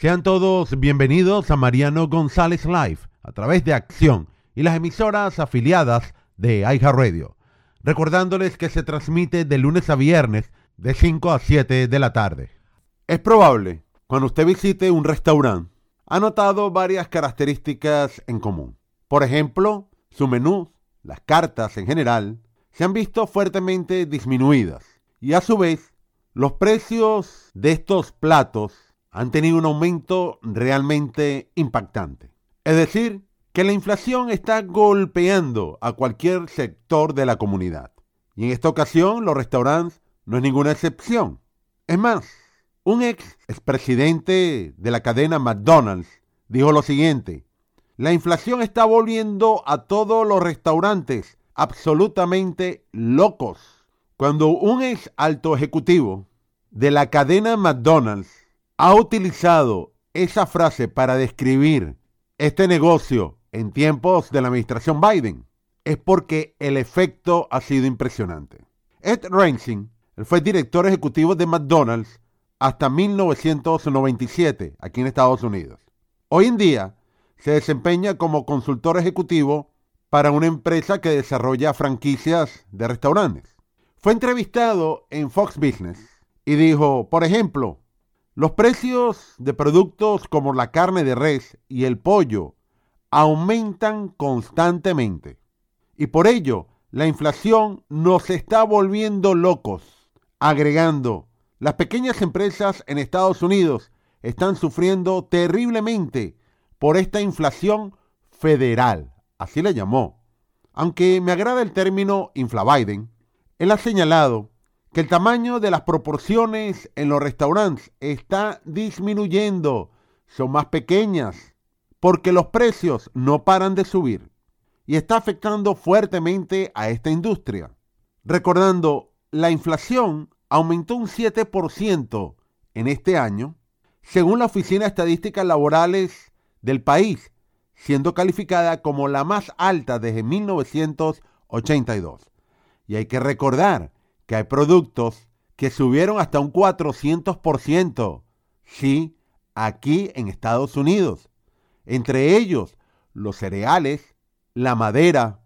Sean todos bienvenidos a Mariano González Live a través de Acción y las emisoras afiliadas de Radio. Recordándoles que se transmite de lunes a viernes de 5 a 7 de la tarde. Es probable, cuando usted visite un restaurante, ha notado varias características en común. Por ejemplo, su menú, las cartas en general, se han visto fuertemente disminuidas y a su vez los precios de estos platos han tenido un aumento realmente impactante. Es decir, que la inflación está golpeando a cualquier sector de la comunidad. Y en esta ocasión los restaurantes no es ninguna excepción. Es más, un ex expresidente de la cadena McDonald's dijo lo siguiente, la inflación está volviendo a todos los restaurantes absolutamente locos. Cuando un ex alto ejecutivo de la cadena McDonald's ha utilizado esa frase para describir este negocio en tiempos de la administración Biden, es porque el efecto ha sido impresionante. Ed Rensing, fue director ejecutivo de McDonald's hasta 1997 aquí en Estados Unidos. Hoy en día se desempeña como consultor ejecutivo para una empresa que desarrolla franquicias de restaurantes. Fue entrevistado en Fox Business y dijo, por ejemplo, los precios de productos como la carne de res y el pollo aumentan constantemente. Y por ello, la inflación nos está volviendo locos. Agregando, las pequeñas empresas en Estados Unidos están sufriendo terriblemente por esta inflación federal, así le llamó. Aunque me agrada el término infla-Biden, él ha señalado que el tamaño de las proporciones en los restaurantes está disminuyendo, son más pequeñas, porque los precios no paran de subir y está afectando fuertemente a esta industria. Recordando, la inflación aumentó un 7% en este año, según la Oficina de Estadísticas Laborales del país, siendo calificada como la más alta desde 1982. Y hay que recordar que hay productos que subieron hasta un 400%. Sí, aquí en Estados Unidos. Entre ellos, los cereales, la madera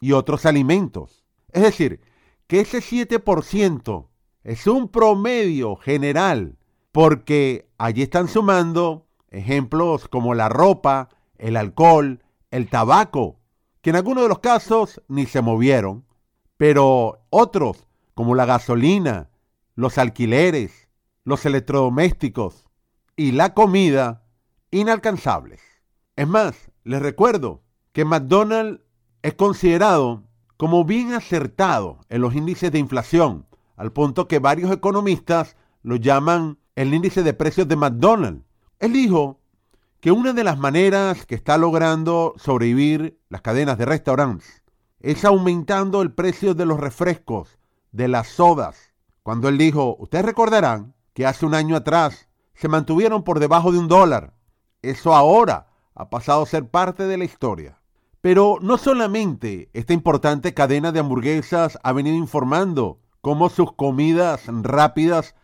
y otros alimentos. Es decir, que ese 7% es un promedio general, porque allí están sumando ejemplos como la ropa, el alcohol, el tabaco, que en algunos de los casos ni se movieron, pero otros como la gasolina, los alquileres, los electrodomésticos y la comida inalcanzables. Es más, les recuerdo que McDonald's es considerado como bien acertado en los índices de inflación, al punto que varios economistas lo llaman el índice de precios de McDonald's. Él dijo que una de las maneras que está logrando sobrevivir las cadenas de restaurantes es aumentando el precio de los refrescos de las sodas, cuando él dijo, ustedes recordarán que hace un año atrás se mantuvieron por debajo de un dólar. Eso ahora ha pasado a ser parte de la historia. Pero no solamente esta importante cadena de hamburguesas ha venido informando cómo sus comidas rápidas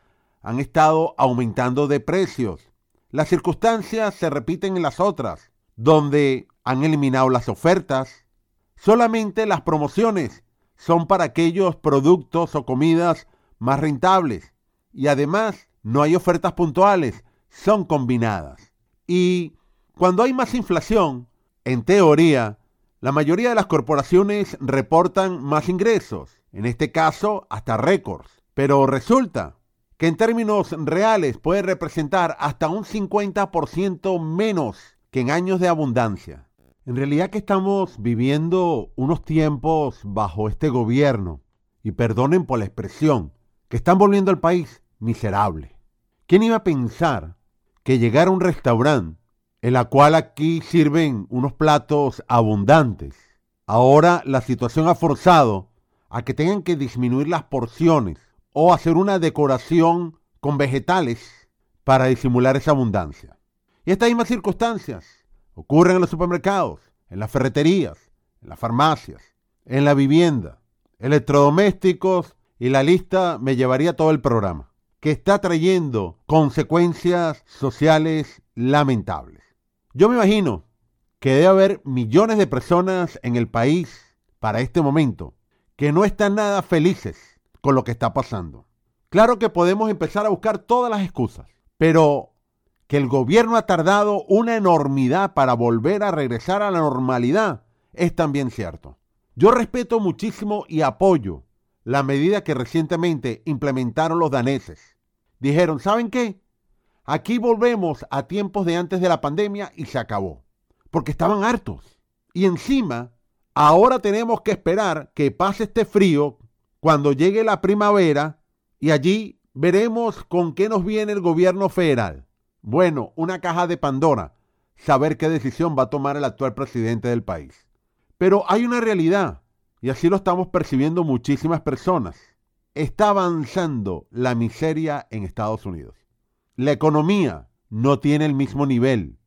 han estado aumentando de precios. Las circunstancias se repiten en las otras, donde han eliminado las ofertas. Solamente las promociones son para aquellos productos o comidas más rentables. Y además no hay ofertas puntuales, son combinadas. Y cuando hay más inflación, en teoría, la mayoría de las corporaciones reportan más ingresos, en este caso hasta récords. Pero resulta que en términos reales puede representar hasta un 50% menos que en años de abundancia. En realidad que estamos viviendo unos tiempos bajo este gobierno, y perdonen por la expresión, que están volviendo al país miserable. ¿Quién iba a pensar que llegar a un restaurante en la cual aquí sirven unos platos abundantes, ahora la situación ha forzado a que tengan que disminuir las porciones o hacer una decoración con vegetales para disimular esa abundancia? Y estas mismas circunstancias Ocurren en los supermercados, en las ferreterías, en las farmacias, en la vivienda, electrodomésticos y la lista me llevaría todo el programa, que está trayendo consecuencias sociales lamentables. Yo me imagino que debe haber millones de personas en el país para este momento que no están nada felices con lo que está pasando. Claro que podemos empezar a buscar todas las excusas, pero que el gobierno ha tardado una enormidad para volver a regresar a la normalidad es también cierto. Yo respeto muchísimo y apoyo la medida que recientemente implementaron los daneses. Dijeron, ¿saben qué? Aquí volvemos a tiempos de antes de la pandemia y se acabó. Porque estaban hartos. Y encima, ahora tenemos que esperar que pase este frío cuando llegue la primavera y allí veremos con qué nos viene el gobierno federal. Bueno, una caja de Pandora, saber qué decisión va a tomar el actual presidente del país. Pero hay una realidad, y así lo estamos percibiendo muchísimas personas. Está avanzando la miseria en Estados Unidos. La economía no tiene el mismo nivel.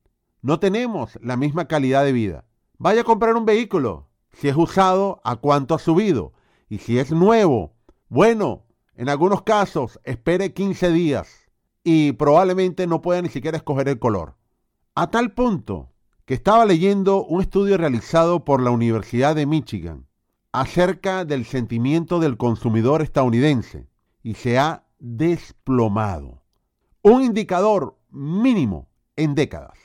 No tenemos la misma calidad de vida. Vaya a comprar un vehículo. Si es usado, ¿a cuánto ha subido? Y si es nuevo, bueno, en algunos casos espere 15 días y probablemente no pueda ni siquiera escoger el color. A tal punto que estaba leyendo un estudio realizado por la Universidad de Michigan acerca del sentimiento del consumidor estadounidense y se ha desplomado. Un indicador mínimo en décadas.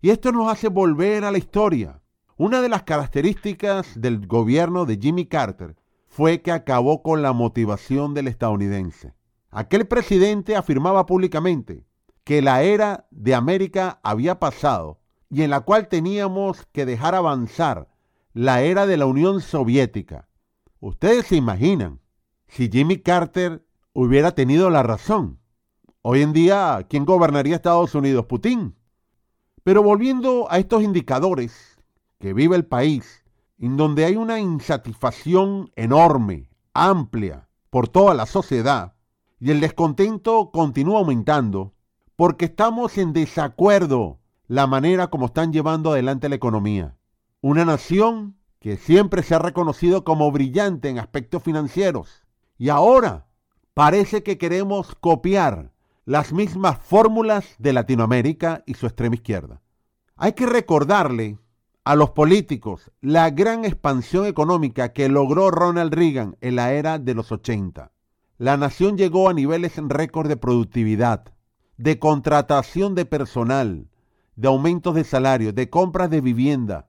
Y esto nos hace volver a la historia. Una de las características del gobierno de Jimmy Carter fue que acabó con la motivación del estadounidense. Aquel presidente afirmaba públicamente que la era de América había pasado y en la cual teníamos que dejar avanzar la era de la Unión Soviética. Ustedes se imaginan si Jimmy Carter hubiera tenido la razón. Hoy en día, ¿quién gobernaría Estados Unidos? Putin. Pero volviendo a estos indicadores que vive el país, en donde hay una insatisfacción enorme, amplia, por toda la sociedad, y el descontento continúa aumentando, porque estamos en desacuerdo la manera como están llevando adelante la economía. Una nación que siempre se ha reconocido como brillante en aspectos financieros, y ahora parece que queremos copiar las mismas fórmulas de Latinoamérica y su extrema izquierda. Hay que recordarle a los políticos la gran expansión económica que logró Ronald Reagan en la era de los 80. La nación llegó a niveles récord de productividad, de contratación de personal, de aumentos de salario, de compras de vivienda.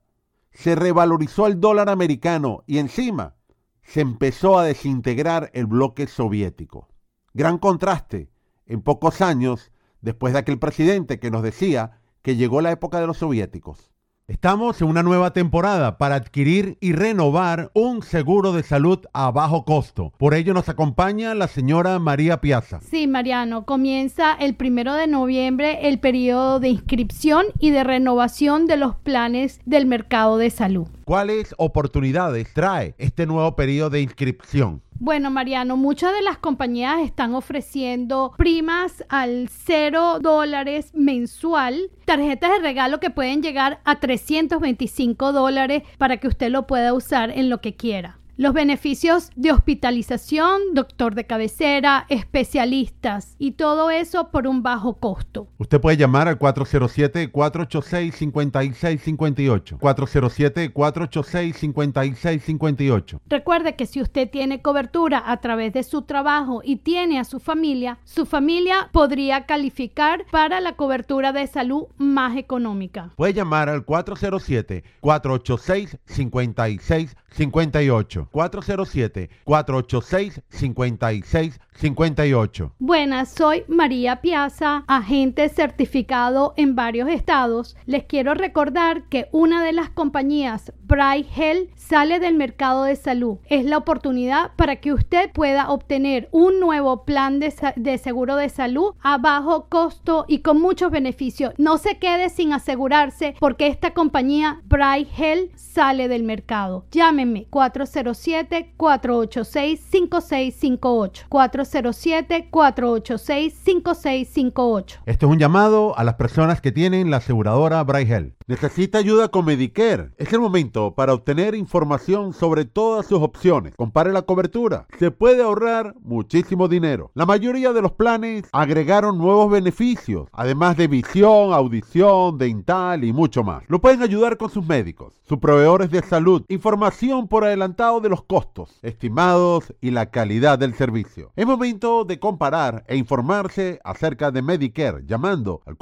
Se revalorizó el dólar americano y encima se empezó a desintegrar el bloque soviético. Gran contraste en pocos años después de aquel presidente que nos decía que llegó la época de los soviéticos. Estamos en una nueva temporada para adquirir y renovar un seguro de salud a bajo costo. Por ello nos acompaña la señora María Piazza. Sí, Mariano, comienza el primero de noviembre el periodo de inscripción y de renovación de los planes del mercado de salud. ¿Cuáles oportunidades trae este nuevo periodo de inscripción? Bueno, Mariano, muchas de las compañías están ofreciendo primas al cero dólares mensual, tarjetas de regalo que pueden llegar a 325 dólares para que usted lo pueda usar en lo que quiera. Los beneficios de hospitalización, doctor de cabecera, especialistas y todo eso por un bajo costo. Usted puede llamar al 407-486-5658. 407-486-5658. Recuerde que si usted tiene cobertura a través de su trabajo y tiene a su familia, su familia podría calificar para la cobertura de salud más económica. Puede llamar al 407-486-5658. 407-486-5658. Buenas, soy María Piazza, agente certificado en varios estados. Les quiero recordar que una de las compañías, Bright Health, sale del mercado de salud. Es la oportunidad para que usted pueda obtener un nuevo plan de, seguro de salud a bajo costo y con muchos beneficios. No se quede sin asegurarse porque esta compañía, Bright Health, sale del mercado. Llámenme 407 407-486-5658. 407-486-5658. Este es un llamado a las personas que tienen la aseguradora Bright Health. ¿Necesita ayuda con Medicare? Es el momento para obtener información sobre todas sus opciones. Compare la cobertura. Se puede ahorrar muchísimo dinero. La mayoría de los planes agregaron nuevos beneficios, además de visión, audición, dental y mucho más. Lo pueden ayudar con sus médicos, sus proveedores de salud, información por adelantado de los costos estimados y la calidad del servicio. Es momento de comparar e informarse acerca de Medicare llamando al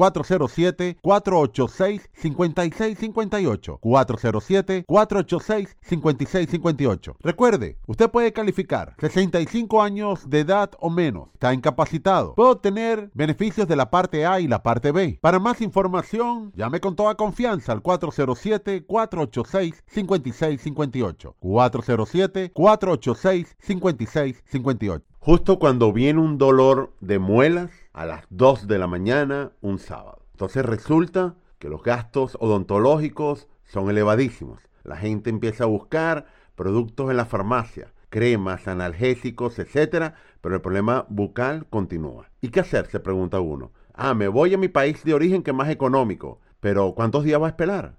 407-486-5658. 407-486-5658. Recuerde, usted puede calificar 65 años de edad o menos. Está incapacitado. Puede obtener beneficios de la parte A y la parte B. Para más información, llame con toda confianza al 407-486-5658. 407-486-5658. Justo cuando viene un dolor de muelas a las 2 de la mañana un sábado. Entonces resulta que los gastos odontológicos son elevadísimos. La gente empieza a buscar productos en la farmacia, cremas, analgésicos, etcétera, pero el problema bucal continúa. ¿Y qué hacer? Se pregunta uno. Ah, me voy a mi país de origen que es más económico, pero ¿cuántos días va a esperar?